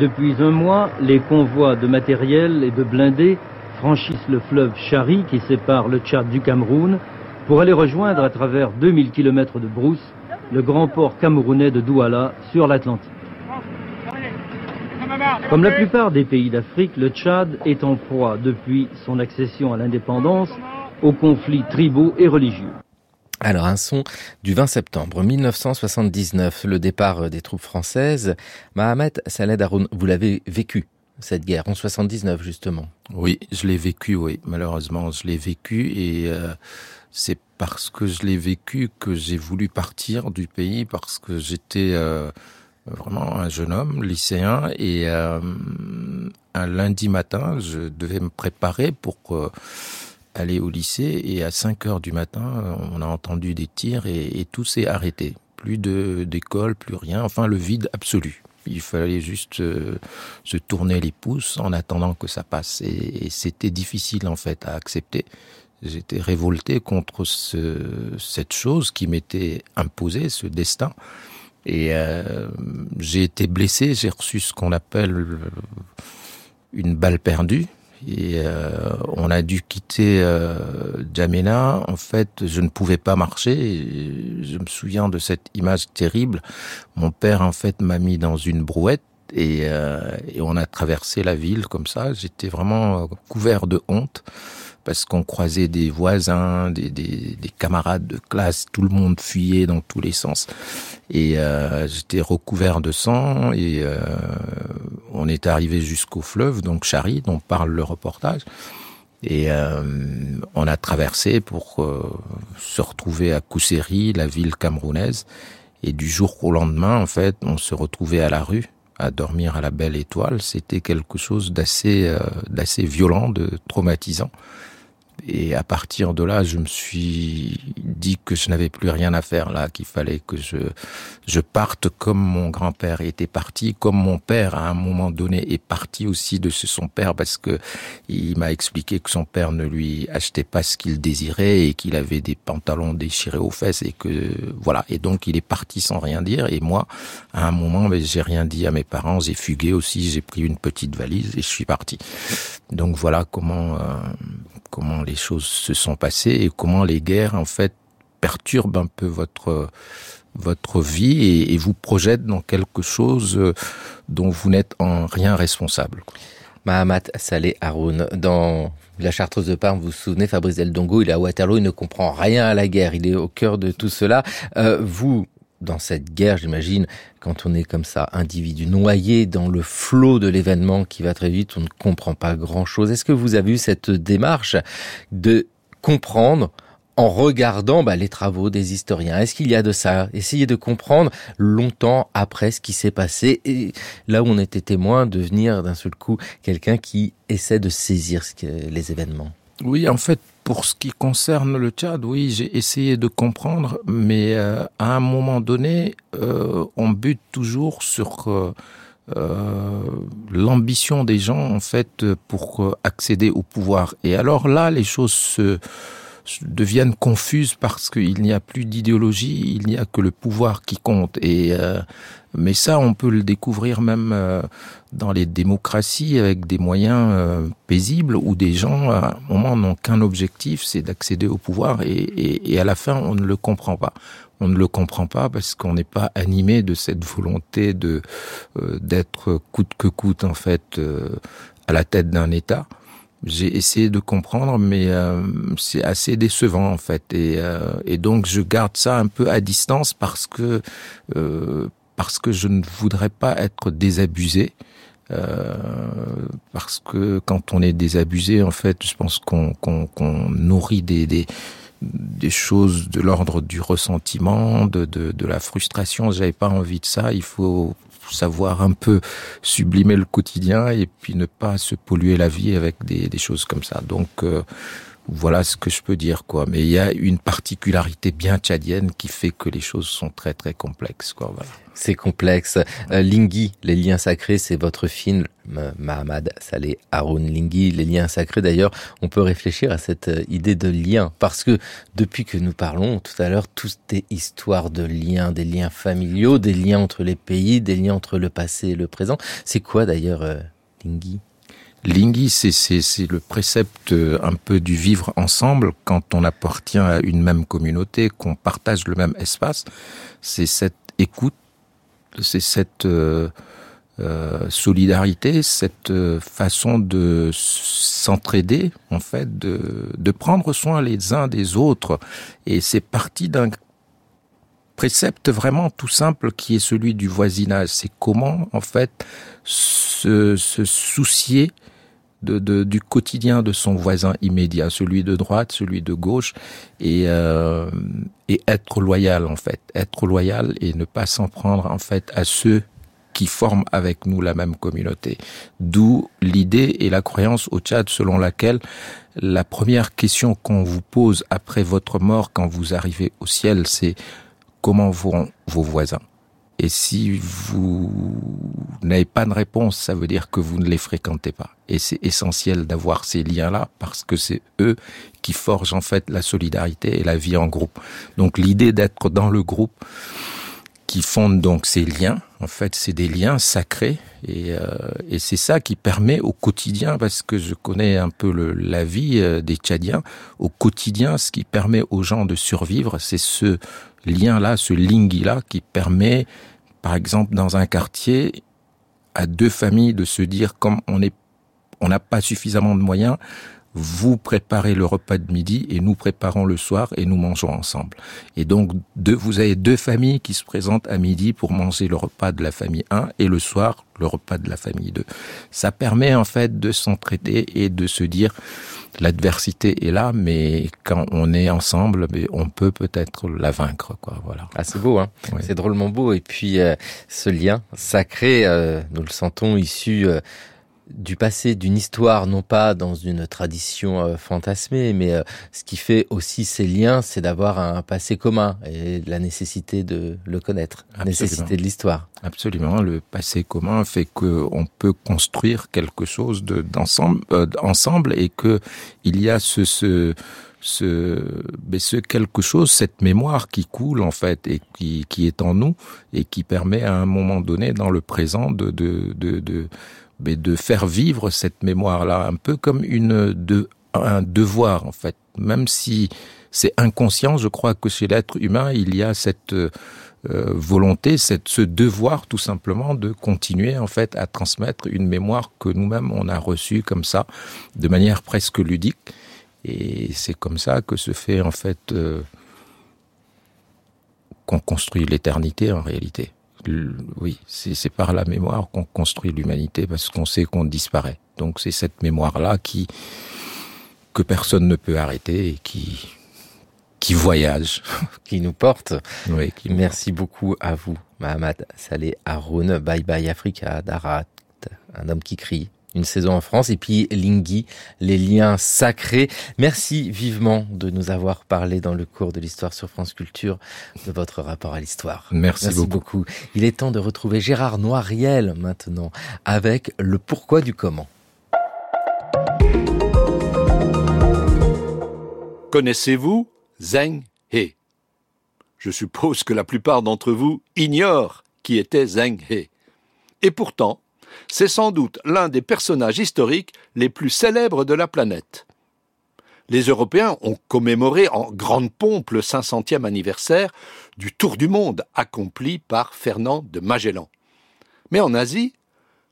Depuis un mois, les convois de matériel et de blindés franchissent le fleuve Chari qui sépare le Tchad du Cameroun pour aller rejoindre à travers 2000 km de brousse le grand port camerounais de Douala sur l'Atlantique. Comme la plupart des pays d'Afrique, le Tchad est en proie depuis son accession à l'indépendance aux conflits tribaux et religieux. Alors un son du 20 septembre 1979, le départ des troupes françaises. Mohamed Saleh Haroun, vous l'avez vécu cette guerre en 79 justement. Oui, je l'ai vécu, oui. Malheureusement, je l'ai vécu et euh, c'est parce que je l'ai vécu que j'ai voulu partir du pays parce que j'étais euh, vraiment un jeune homme, lycéen et euh, un lundi matin, je devais me préparer pour euh, aller au lycée et à 5 heures du matin, on a entendu des tirs et, tout s'est arrêté. plus d'école, plus rien, enfin le vide absolu. Il fallait juste euh, se tourner les pouces en attendant que ça passe. Et, c'était difficile en fait à accepter. J'étais révolté contre ce, cette chose qui m'était imposée, ce destin. Et euh, j'ai été blessé, j'ai reçu ce qu'on appelle une balle perdue. Et euh, on a dû quitter euh, Djamena. En fait, je ne pouvais pas marcher. je me souviens de cette image terrible. Mon père, en fait, m'a mis dans une brouette et, euh, et, on a traversé la ville comme ça. J'étais vraiment couvert de honte parce qu'on croisait des voisins, des, des, des, camarades de classe, tout le monde fuyait dans tous les sens. Et euh, j'étais recouvert de sang et euh, on est arrivé jusqu'au fleuve, donc Chari, dont parle le reportage. Et euh, on a traversé pour euh, se retrouver à Kousseri, la ville camerounaise. Et du jour au lendemain, en fait, on se retrouvait à la rue à dormir à la belle étoile. C'était quelque chose d'assez euh, d'assez violent, de traumatisant. Et à partir de là, je me suis dit que je n'avais plus rien à faire là, qu'il fallait que je je parte comme mon grand-père était parti, comme mon père à un moment donné est parti aussi de son père parce que il m'a expliqué que son père ne lui achetait pas ce qu'il désirait et qu'il avait des pantalons déchirés aux fesses et que voilà. Et donc il est parti sans rien dire. Et moi, à un moment, mais j'ai rien dit à mes parents. J'ai fugué aussi. J'ai pris une petite valise et je suis parti. Donc voilà comment euh, comment les choses se sont passées et comment les guerres en fait perturbent un peu votre votre vie et, vous projettent dans quelque chose euh, dont vous n'êtes en rien responsable. Mahamat Saleh Haroun, dans la Chartreuse de Parme, vous vous souvenez, Fabrice Del Dongo, il est à Waterloo, il ne comprend rien à la guerre, il est au cœur de tout cela. Euh, vous, dans cette guerre, j'imagine, quand on est comme ça, individu noyé dans le flot de l'événement qui va très vite, on ne comprend pas grand-chose. Est-ce que vous avez eu cette démarche de comprendre en regardant bah, les travaux des historiens? Est-ce qu'il y a de ça? Essayer de comprendre longtemps après ce qui s'est passé et là où on était témoin, devenir d'un seul coup quelqu'un qui essaie de saisir les événements. Oui, en fait, pour ce qui concerne le Tchad, oui, j'ai essayé de comprendre, mais euh, à un moment donné, euh, on bute toujours sur euh, euh l'ambition des gens, en fait, pour accéder au pouvoir. Et alors là, les choses se deviennent confuses parce qu'il n'y a plus d'idéologie, il n'y a que le pouvoir qui compte. Et euh, mais ça, on peut le découvrir même euh, dans les démocraties avec des moyens euh, paisibles où des gens, à un moment, n'ont qu'un objectif, c'est d'accéder au pouvoir et, et, et, à la fin, on ne le comprend pas. On ne le comprend pas parce qu'on n'est pas animé de cette volonté de d'être coûte que coûte en fait à la tête d'un État. J'ai essayé de comprendre, mais euh, c'est assez décevant en fait, et, euh, et, donc je garde ça un peu à distance parce que euh, parce que je ne voudrais pas être désabusé. Euh, parce que quand on est désabusé, en fait, je pense qu'on qu'on qu'on nourrit des, des des choses de l'ordre du ressentiment, de, de, de la frustration. J'avais pas envie de ça. Il faut savoir un peu sublimer le quotidien et puis ne pas se polluer la vie avec des, choses comme ça. Donc euh, voilà ce que je peux dire quoi. Mais il y a une particularité bien tchadienne qui fait que les choses sont très très complexes quoi. Voilà. C'est complexe. Euh, Lingui, les liens sacrés, c'est votre film Mahamad Saleh Haroun Lingui, les liens sacrés. D'ailleurs, on peut réfléchir à cette euh, idée de lien parce que depuis que nous parlons tout à l'heure, tout est histoire de liens, des liens familiaux, des liens entre les pays, des liens entre le passé et le présent. C'est quoi d'ailleurs euh, Lingui? Lingui, c'est le précepte euh, un peu du vivre ensemble quand on appartient à une même communauté, qu'on partage le même espace. C'est cette écoute, c'est cette euh, euh, solidarité, cette euh, façon de s'entraider, en fait, de, de prendre soin les uns des autres. Et c'est parti d'un précepte vraiment tout simple qui est celui du voisinage. C'est comment, en fait, se, se soucier de, de, du quotidien de son voisin immédiat, celui de droite, celui de gauche, et, euh, et être loyal en fait, être loyal et ne pas s'en prendre en fait à ceux qui forment avec nous la même communauté. D'où l'idée et la croyance au Tchad selon laquelle la première question qu'on vous pose après votre mort quand vous arrivez au ciel, c'est comment vont vos voisins? Et si vous n'avez pas de réponse, ça veut dire que vous ne les fréquentez pas. Et c'est essentiel d'avoir ces liens-là parce que c'est eux qui forgent en fait la solidarité et la vie en groupe. Donc l'idée d'être dans le groupe qui fonde donc ces liens, en fait c'est des liens sacrés et, euh, et c'est ça qui permet au quotidien, parce que je connais un peu la vie euh, des Tchadiens, au quotidien ce qui permet aux gens de survivre, c'est ce lien-là, ce lingui-là qui permet par exemple, dans un quartier, à deux familles de se dire, comme on est, on n'a pas suffisamment de moyens, vous préparez le repas de midi et nous préparons le soir et nous mangeons ensemble. Et donc, deux, vous avez deux familles qui se présentent à midi pour manger le repas de la famille 1 et le soir le repas de la famille 2. Ça permet en fait de s'entraider et de se dire, l'adversité est là, mais quand on est ensemble, on peut peut-être la vaincre, quoi. Voilà. Ah, c'est beau, hein. C'est drôlement beau. Et puis euh, ce lien sacré, euh, nous le sentons issu. Euh, du passé, d'une histoire, non pas dans une tradition euh, fantasmée, mais euh, ce qui fait aussi ces liens, c'est d'avoir un passé commun et la nécessité de le connaître, la nécessité de l'histoire. Absolument, le passé commun fait que on peut construire quelque chose d'ensemble, euh, ensemble, et que il y a ce, ce ce, mais ce quelque chose, cette mémoire qui coule en fait et qui, qui est en nous et qui permet à un moment donné dans le présent de, de, de, de mais de faire vivre cette mémoire-là, un peu comme une de, un devoir en fait. Même si c'est inconscient, je crois que chez l'être humain, il y a cette euh, volonté, cette, ce devoir tout simplement de continuer en fait à transmettre une mémoire que nous-mêmes on a reçue comme ça, de manière presque ludique. Et c'est comme ça que se fait en fait euh, qu'on construit l'éternité en réalité oui, c'est par la mémoire qu'on construit l'humanité parce qu'on sait qu'on disparaît. Donc c'est cette mémoire-là qui que personne ne peut arrêter et qui qui voyage, qui nous porte. Oui, qui Merci beaucoup à vous, Mahamad Saleh Haroun. Bye bye Africa, Darat, un homme qui crie une saison en France, et puis Lingui, les liens sacrés. Merci vivement de nous avoir parlé dans le cours de l'histoire sur France Culture de votre rapport à l'histoire. Merci, Merci beaucoup. beaucoup. Il est temps de retrouver Gérard Noiriel maintenant avec le pourquoi du comment. Connaissez-vous Zheng He? Je suppose que la plupart d'entre vous ignorent qui était Zheng He. Et pourtant, c'est sans doute l'un des personnages historiques les plus célèbres de la planète. Les Européens ont commémoré en grande pompe le 500e anniversaire du tour du monde accompli par Fernand de Magellan. Mais en Asie,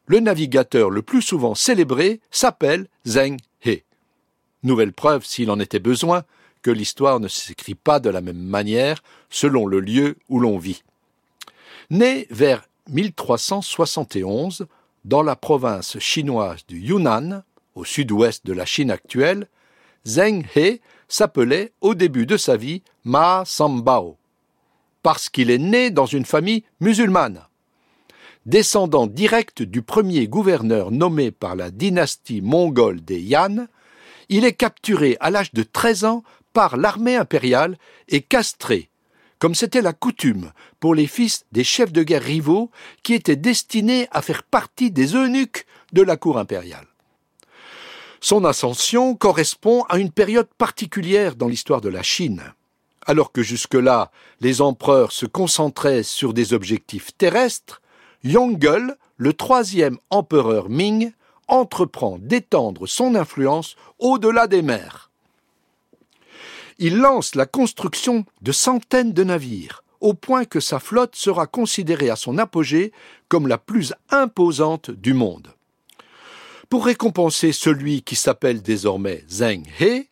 le navigateur le plus souvent célébré s'appelle Zheng He. Nouvelle preuve, s'il en était besoin, que l'histoire ne s'écrit pas de la même manière selon le lieu où l'on vit. Né vers 1371, dans la province chinoise du Yunnan, au sud-ouest de la Chine actuelle, Zheng He s'appelait au début de sa vie Ma Sambao, parce qu'il est né dans une famille musulmane. Descendant direct du premier gouverneur nommé par la dynastie mongole des Yan, il est capturé à l'âge de 13 ans par l'armée impériale et castré comme c'était la coutume pour les fils des chefs de guerre rivaux qui étaient destinés à faire partie des eunuques de la cour impériale. Son ascension correspond à une période particulière dans l'histoire de la Chine. Alors que jusque-là, les empereurs se concentraient sur des objectifs terrestres, Yongle, le troisième empereur Ming, entreprend d'étendre son influence au-delà des mers il lance la construction de centaines de navires, au point que sa flotte sera considérée à son apogée comme la plus imposante du monde. Pour récompenser celui qui s'appelle désormais Zheng He,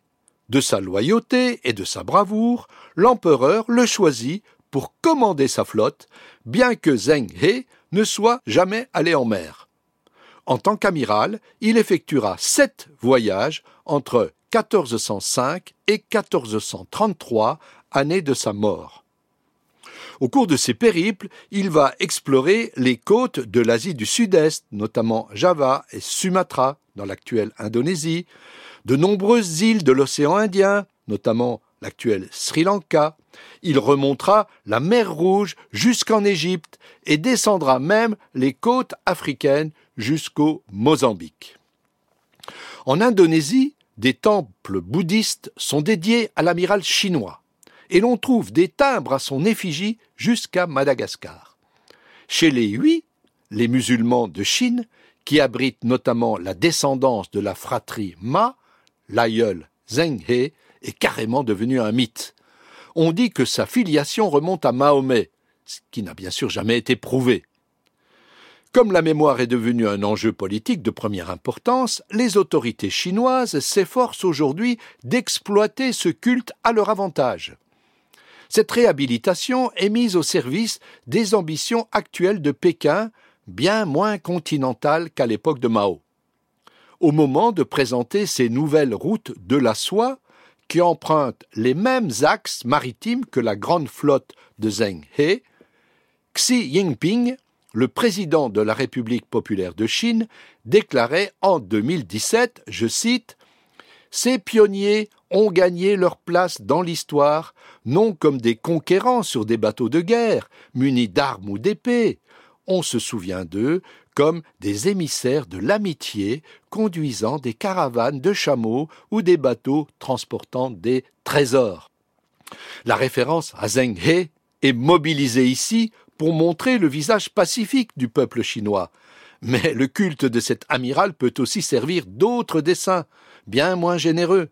de sa loyauté et de sa bravoure, l'empereur le choisit pour commander sa flotte, bien que Zheng He ne soit jamais allé en mer. En tant qu'amiral, il effectuera sept voyages entre 1405 et 1433, année de sa mort. Au cours de ces périples, il va explorer les côtes de l'Asie du Sud-Est, notamment Java et Sumatra, dans l'actuelle Indonésie, de nombreuses îles de l'océan Indien, notamment l'actuel Sri Lanka. Il remontera la mer Rouge jusqu'en Égypte et descendra même les côtes africaines jusqu'au Mozambique. En Indonésie, des temples bouddhistes sont dédiés à l'amiral chinois et l'on trouve des timbres à son effigie jusqu'à Madagascar. Chez les Hui, les musulmans de Chine, qui abritent notamment la descendance de la fratrie Ma, l'aïeul Zheng He est carrément devenu un mythe. On dit que sa filiation remonte à Mahomet, ce qui n'a bien sûr jamais été prouvé. Comme la mémoire est devenue un enjeu politique de première importance, les autorités chinoises s'efforcent aujourd'hui d'exploiter ce culte à leur avantage. Cette réhabilitation est mise au service des ambitions actuelles de Pékin, bien moins continentales qu'à l'époque de Mao. Au moment de présenter ces nouvelles routes de la soie, qui empruntent les mêmes axes maritimes que la grande flotte de Zheng He, Xi Jinping, le président de la République populaire de Chine, déclarait en 2017, je cite, Ces pionniers ont gagné leur place dans l'histoire, non comme des conquérants sur des bateaux de guerre, munis d'armes ou d'épées. On se souvient d'eux comme des émissaires de l'amitié conduisant des caravanes de chameaux ou des bateaux transportant des trésors. La référence à Zheng He est mobilisée ici pour montrer le visage pacifique du peuple chinois. Mais le culte de cet amiral peut aussi servir d'autres desseins, bien moins généreux.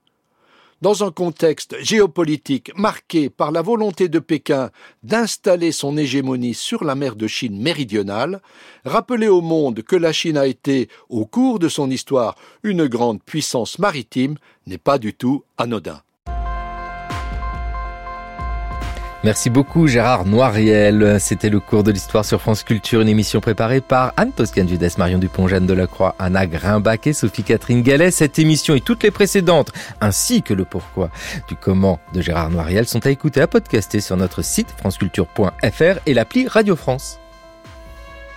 Dans un contexte géopolitique marqué par la volonté de Pékin d'installer son hégémonie sur la mer de Chine méridionale, rappeler au monde que la Chine a été, au cours de son histoire, une grande puissance maritime n'est pas du tout anodin. Merci beaucoup Gérard Noiriel. C'était le cours de l'histoire sur France Culture, une émission préparée par Anne Toscan Judas, Marion Dupont, Jeanne Delacroix, Anna Grimbach et Sophie-Catherine Gallet. Cette émission et toutes les précédentes, ainsi que le pourquoi du comment de Gérard Noiriel sont à écouter, à podcaster sur notre site franceculture.fr et l'appli Radio France.